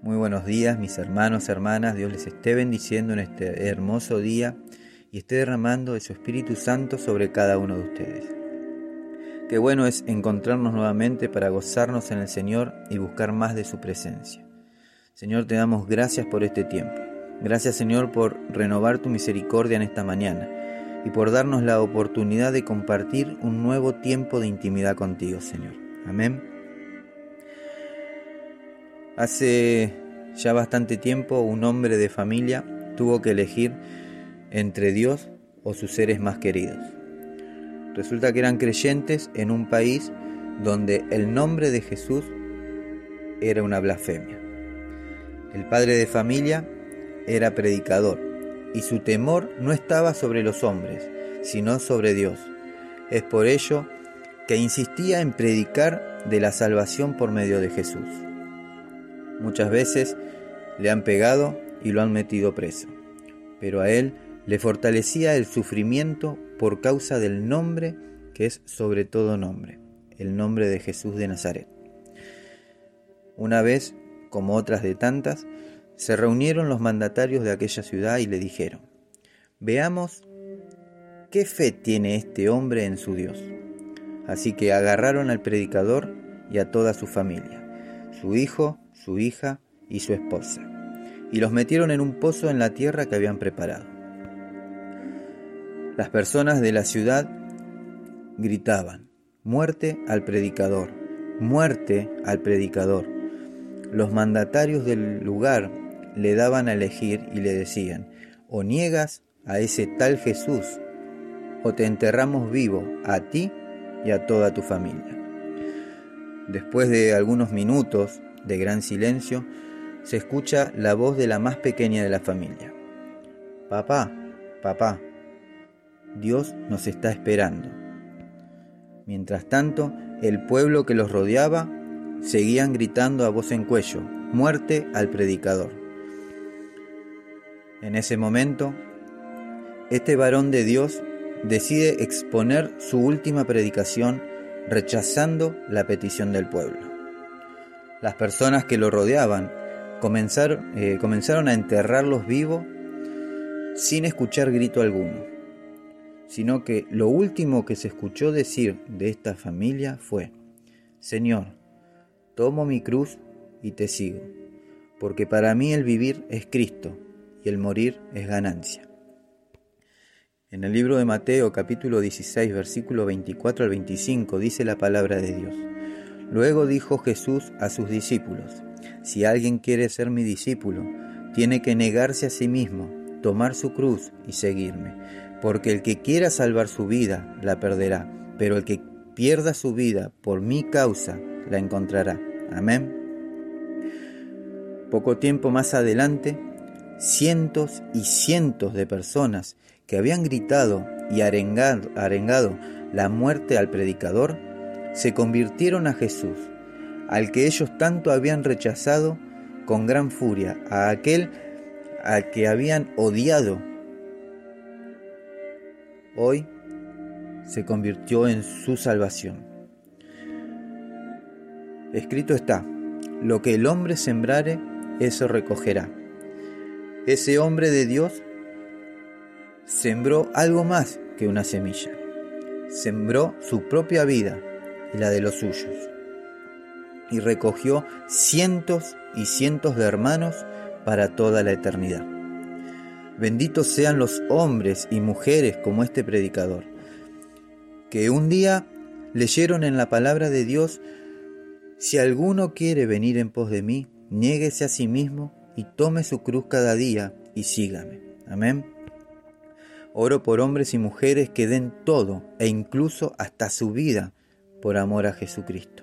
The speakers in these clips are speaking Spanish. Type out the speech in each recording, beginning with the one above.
Muy buenos días mis hermanos, hermanas, Dios les esté bendiciendo en este hermoso día y esté derramando de su Espíritu Santo sobre cada uno de ustedes. Qué bueno es encontrarnos nuevamente para gozarnos en el Señor y buscar más de su presencia. Señor, te damos gracias por este tiempo. Gracias Señor por renovar tu misericordia en esta mañana y por darnos la oportunidad de compartir un nuevo tiempo de intimidad contigo, Señor. Amén. Hace ya bastante tiempo un hombre de familia tuvo que elegir entre Dios o sus seres más queridos. Resulta que eran creyentes en un país donde el nombre de Jesús era una blasfemia. El padre de familia era predicador y su temor no estaba sobre los hombres, sino sobre Dios. Es por ello que insistía en predicar de la salvación por medio de Jesús. Muchas veces le han pegado y lo han metido preso, pero a él le fortalecía el sufrimiento por causa del nombre que es sobre todo nombre, el nombre de Jesús de Nazaret. Una vez, como otras de tantas, se reunieron los mandatarios de aquella ciudad y le dijeron, veamos qué fe tiene este hombre en su Dios. Así que agarraron al predicador y a toda su familia, su hijo, su hija y su esposa, y los metieron en un pozo en la tierra que habían preparado. Las personas de la ciudad gritaban, muerte al predicador, muerte al predicador. Los mandatarios del lugar le daban a elegir y le decían, o niegas a ese tal Jesús, o te enterramos vivo a ti y a toda tu familia. Después de algunos minutos, de gran silencio, se escucha la voz de la más pequeña de la familia. Papá, papá, Dios nos está esperando. Mientras tanto, el pueblo que los rodeaba seguían gritando a voz en cuello, muerte al predicador. En ese momento, este varón de Dios decide exponer su última predicación rechazando la petición del pueblo. Las personas que lo rodeaban comenzaron, eh, comenzaron a enterrarlos vivos sin escuchar grito alguno, sino que lo último que se escuchó decir de esta familia fue, Señor, tomo mi cruz y te sigo, porque para mí el vivir es Cristo y el morir es ganancia. En el libro de Mateo capítulo 16 versículo 24 al 25 dice la palabra de Dios. Luego dijo Jesús a sus discípulos, si alguien quiere ser mi discípulo, tiene que negarse a sí mismo, tomar su cruz y seguirme, porque el que quiera salvar su vida la perderá, pero el que pierda su vida por mi causa la encontrará. Amén. Poco tiempo más adelante, cientos y cientos de personas que habían gritado y arengado, arengado la muerte al predicador, se convirtieron a Jesús, al que ellos tanto habían rechazado con gran furia, a aquel al que habían odiado. Hoy se convirtió en su salvación. Escrito está, lo que el hombre sembrare, eso recogerá. Ese hombre de Dios sembró algo más que una semilla. Sembró su propia vida y la de los suyos. Y recogió cientos y cientos de hermanos para toda la eternidad. Benditos sean los hombres y mujeres como este predicador, que un día leyeron en la palabra de Dios, si alguno quiere venir en pos de mí, niéguese a sí mismo y tome su cruz cada día y sígame. Amén. Oro por hombres y mujeres que den todo e incluso hasta su vida por amor a Jesucristo.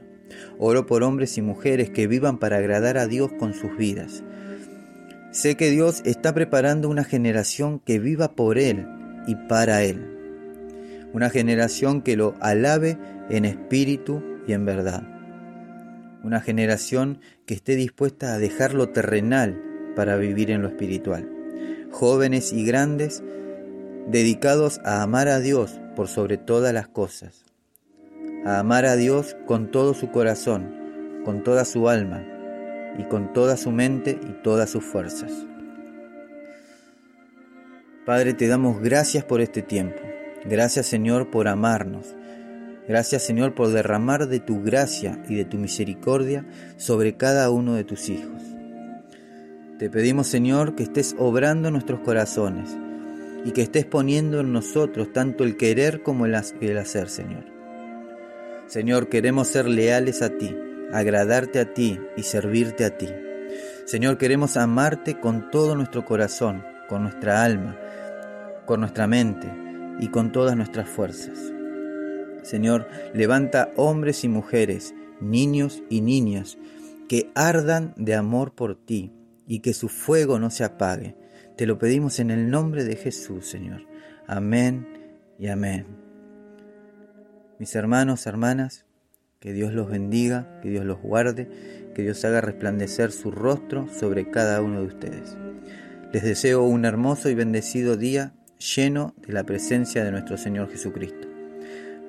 Oro por hombres y mujeres que vivan para agradar a Dios con sus vidas. Sé que Dios está preparando una generación que viva por Él y para Él. Una generación que lo alabe en espíritu y en verdad. Una generación que esté dispuesta a dejar lo terrenal para vivir en lo espiritual. Jóvenes y grandes dedicados a amar a Dios por sobre todas las cosas a amar a Dios con todo su corazón, con toda su alma y con toda su mente y todas sus fuerzas. Padre, te damos gracias por este tiempo. Gracias Señor por amarnos. Gracias Señor por derramar de tu gracia y de tu misericordia sobre cada uno de tus hijos. Te pedimos Señor que estés obrando nuestros corazones y que estés poniendo en nosotros tanto el querer como el hacer, Señor. Señor, queremos ser leales a ti, agradarte a ti y servirte a ti. Señor, queremos amarte con todo nuestro corazón, con nuestra alma, con nuestra mente y con todas nuestras fuerzas. Señor, levanta hombres y mujeres, niños y niñas, que ardan de amor por ti y que su fuego no se apague. Te lo pedimos en el nombre de Jesús, Señor. Amén y amén. Mis hermanos, hermanas, que Dios los bendiga, que Dios los guarde, que Dios haga resplandecer su rostro sobre cada uno de ustedes. Les deseo un hermoso y bendecido día lleno de la presencia de nuestro Señor Jesucristo.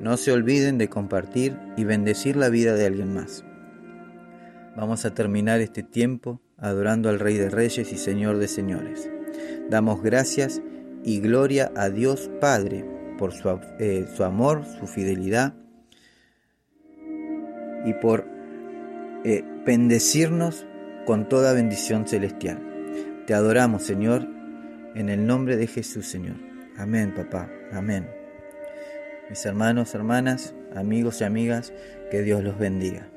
No se olviden de compartir y bendecir la vida de alguien más. Vamos a terminar este tiempo adorando al Rey de Reyes y Señor de Señores. Damos gracias y gloria a Dios Padre por su, eh, su amor, su fidelidad y por eh, bendecirnos con toda bendición celestial. Te adoramos, Señor, en el nombre de Jesús, Señor. Amén, papá. Amén. Mis hermanos, hermanas, amigos y amigas, que Dios los bendiga.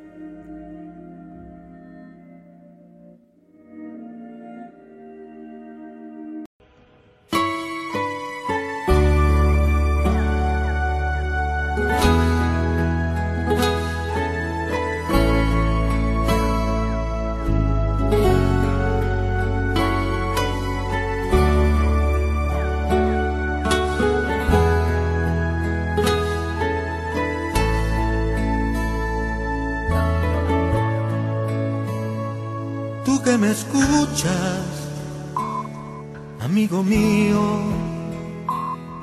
Me escuchas, amigo mío,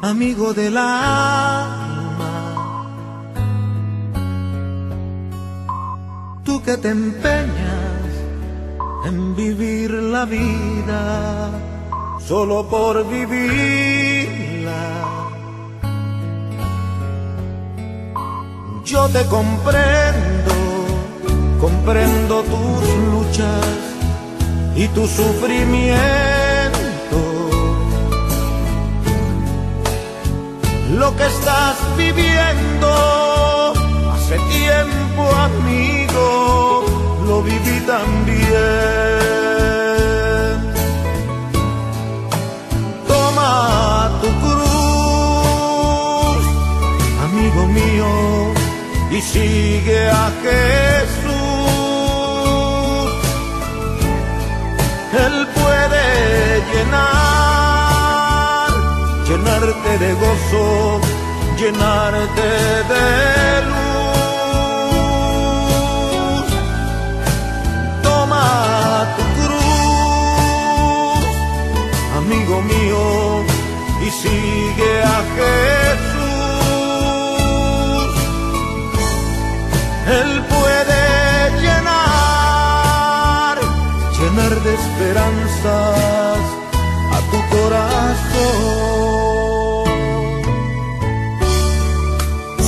amigo del alma. Tú que te empeñas en vivir la vida solo por vivirla. Yo te comprendo, comprendo tus luchas y tu sufrimiento. Lo que estás viviendo hace tiempo, amigo, lo viví también. Toma tu cruz, amigo mío, y sigue a de gozo, llenarte de luz. Toma tu cruz, amigo mío, y sigue a Jesús. Él puede de esperanzas a tu corazón.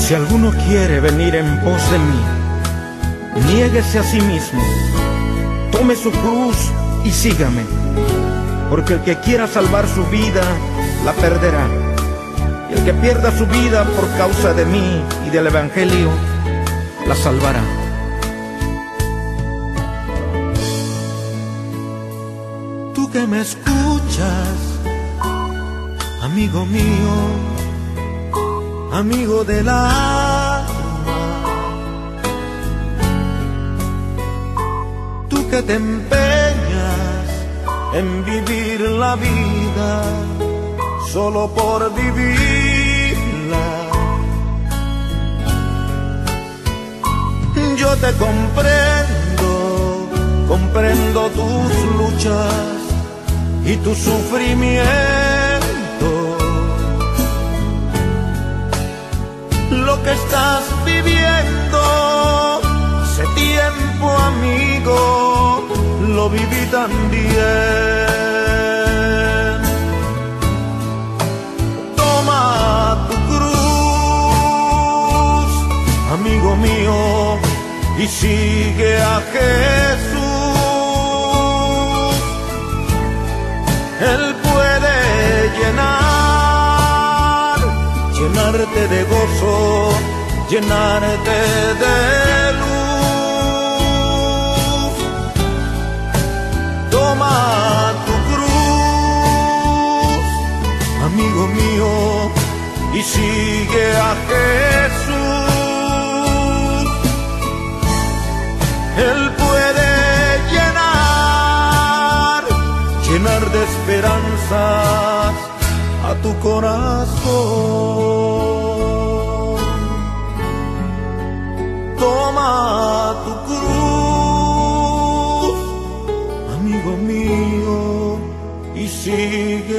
Si alguno quiere venir en pos de mí, niéguese a sí mismo, tome su cruz y sígame, porque el que quiera salvar su vida, la perderá. Y el que pierda su vida por causa de mí y del Evangelio, la salvará. que me escuchas, amigo mío, amigo del alma. Tú que te empeñas en vivir la vida solo por vivirla. Yo te comprendo, comprendo tus luchas y tu sufrimiento. Estás viviendo hace tiempo, amigo, lo viví también. Toma tu cruz, amigo mío, y sigue a Jesús. Él puede llenar, llenarte de gozo, llenarte de luz. Toma tu cruz, amigo mío, y sigue a Jesús. Él puede llenar, llenar de esperanzas a tu corazón. a tu cruz, amigo mío, y sigue.